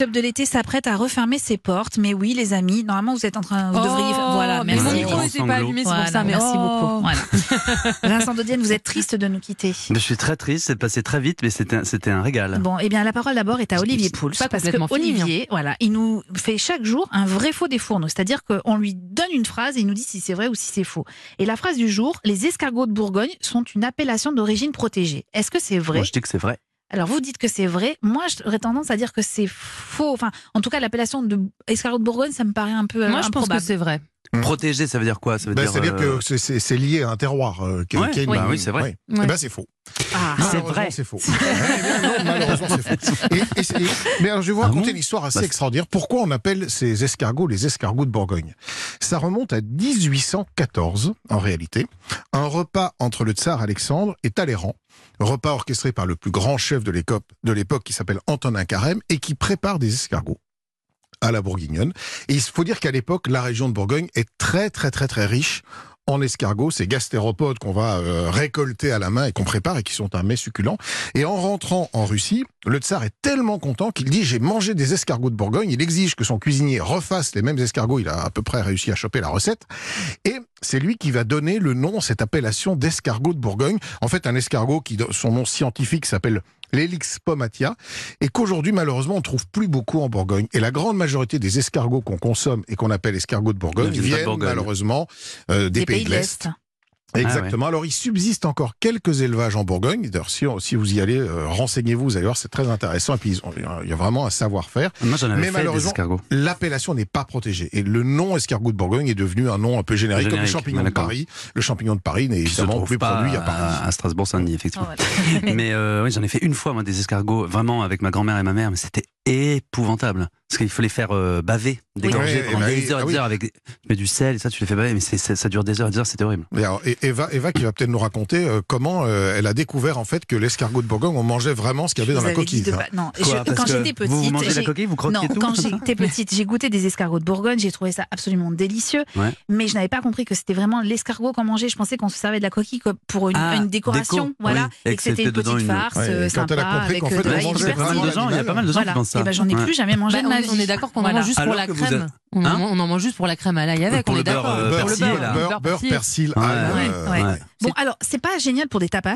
Club de l'été s'apprête à refermer ses portes. Mais oui, les amis, normalement, vous êtes en train, vous devriez, voilà, Oh, mais merci. mon micro Grand n'était pas sanglot. allumé, c'est Voilà, pour ça. Mais merci oh. beaucoup. Voilà. Vincent Dodienne, vous êtes triste de nous quitter. Mais je suis très triste, c'est passé très vite, mais c'était un- c'était un régal. Bon, eh bien, la parole d'abord est à Olivier Pouls. pas Parce que fini, hein. Olivier, voilà, il nous fait chaque jour un vrai faux des fourneaux. C'est-à-dire qu'on lui donne une phrase et il nous dit si c'est vrai ou si c'est faux. Et la phrase du jour, les escargots de Bourgogne sont une appellation d'origine protégée. Est-ce que c'est vrai? Moi, je dis que c'est vrai. Alors, vous dites que c'est vrai. Moi, j'aurais tendance à dire que c'est faux. Enfin, en tout cas, l'appellation de escargot de Bourgogne, ça me paraît un peu euh, Moi, je pense que c'est vrai. Mm. Protéger, ça veut dire quoi? Ça veut Ben, dire. C'est-à-dire euh, que c'est- c'est c'est lié à un terroir. euh, qui- Ouais, oui. bah oui, c'est vrai. Ouais. Ouais. Eh ben, c'est faux. Ah. C'est Malheureusement, vrai. C'est faux. Eh non, malheureusement, c'est faux. Et- et c'est- et- mais alors, je vais vous Ah raconter bon une histoire assez Bah, extraordinaire. Pourquoi on appelle ces escargots les escargots de Bourgogne? Ça remonte à 1814, en réalité. Un repas entre le tsar Alexandre et Talleyrand. Repas orchestré par le plus grand chef de l'époque, de l'époque qui s'appelle Antonin Carême et qui prépare des escargots à la bourguignonne. Et il faut dire qu'à l'époque, la région de Bourgogne est très très très très riche en escargots, ces gastéropodes qu'on va euh, récolter à la main et qu'on prépare et qui sont un mets succulent. Et en rentrant en Russie, le tsar est tellement content qu'il dit j'ai mangé des escargots de Bourgogne. Il exige que son cuisinier refasse les mêmes escargots. Il a à peu près réussi à choper la recette. Et c'est lui qui va donner le nom, cette appellation d'escargot de Bourgogne. En fait, un escargot qui, son nom scientifique s'appelle l'Helix pomatia, et qu'aujourd'hui, malheureusement, on trouve plus beaucoup en Bourgogne. Et la grande majorité des escargots qu'on consomme et qu'on appelle escargots de Bourgogne Ne viennent de Bourgogne. malheureusement euh, des, pays, de l'Est. Exactement. Alors, il subsiste encore quelques élevages en Bourgogne. D'ailleurs, si, si vous y allez, euh, renseignez-vous, vous allez voir, c'est très intéressant. Et puis, il y a vraiment un savoir-faire. Moi, j'en avais Mais fait des malheureusement. L'appellation n'est pas protégée. Et le nom escargot de Bourgogne est devenu un nom un peu générique, comme le champignon de. Paris. Le champignon de Paris n'est évidemment plus pas produit à Paris. à, à Strasbourg-Saint-Denis, effectivement. Oh, voilà. mais euh, oui, j'en ai fait une fois, moi, des escargots, vraiment avec ma grand-mère et ma mère, mais c'était épouvantable. Parce qu'il faut les faire euh, baver, dégorger Oui, pendant oui, des heures et ah des oui. heures avec du sel et ça, tu les fais baver, mais ça dure des heures et des heures, c'était horrible. Et alors, et Eva, Eva qui va peut-être nous raconter euh, comment euh, elle a découvert en fait que l'escargot de Bourgogne, on mangeait vraiment ce qu'il y avait Je dans la coquille. pas- Non, Quoi, je- parce quand j'étais petite. Vous, vous mangez la j'ai- coquille, vous croquez Non, tout quand j'étais petite, j'ai goûté des escargots de Bourgogne, j'ai trouvé ça absolument délicieux, Ouais. mais je n'avais pas compris que c'était vraiment l'escargot qu'on mangeait. Je pensais qu'on se servait de la coquille pour une, Ah, une décoration, déco, voilà, oui. et que c'était une dedans petite une- farce quand elle a compris qu'en fait, on la il y a mangeait pas mal de vraiment gens, il y a pas mal de gens Voilà. qui pensent ça. Et ben j'en ai Ouais. plus jamais mangé Bah, de ma on, vie. on est d'accord qu'on en Voilà. mange juste pour la crème. êtes- On, en, Hein on en mange juste pour la crème à l'ail avec, Pour on le est beurre, d'accord. euh, beurre, Beurre, beurre persil, euh. Bon, alors, c'est pas génial pour des tapas,